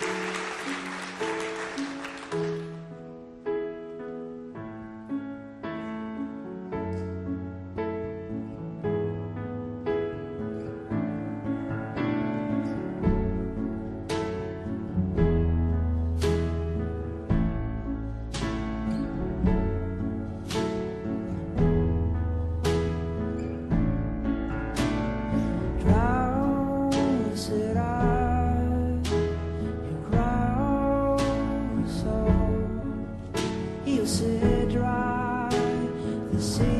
Drowsed the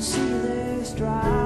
see this drive.